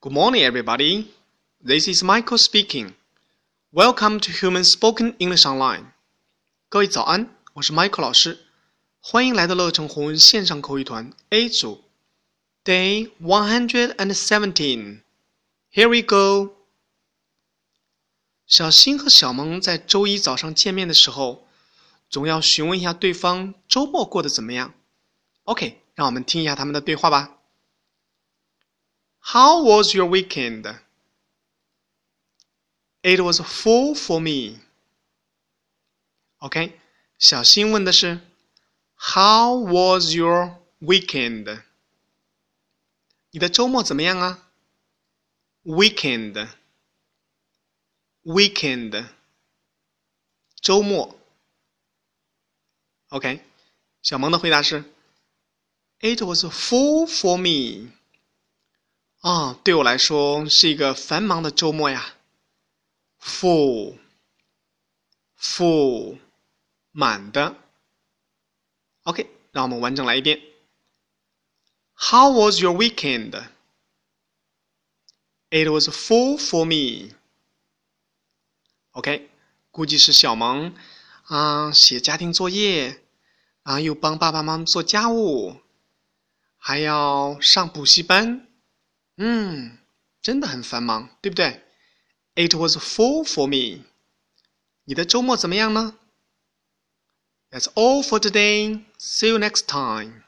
Good morning, everybody. This is Michael speaking. Welcome to Human Spoken English Online. 各位早安，我是 Michael 老师，欢迎来到乐成红文线上口语团 A 组，Day one hundred and seventeen. Here we go. 小新和小萌在周一早上见面的时候，总要询问一下对方周末过得怎么样。OK，让我们听一下他们的对话吧。 How was your weekend? It was full for me. OK，小新问的是 How was your weekend? 你的周末怎么样啊？Weekend, weekend，周末。OK，小萌的回答是 It was full for me. 啊，对我来说是一个繁忙的周末呀。Full，full，满的。OK，让我们完整来一遍。How was your weekend? It was full for me. OK，估计是小萌啊，写家庭作业，然后又帮爸爸妈妈做家务，还要上补习班。嗯，真的很繁忙，对不对？It was full for me。你的周末怎么样呢？That's all for today. See you next time.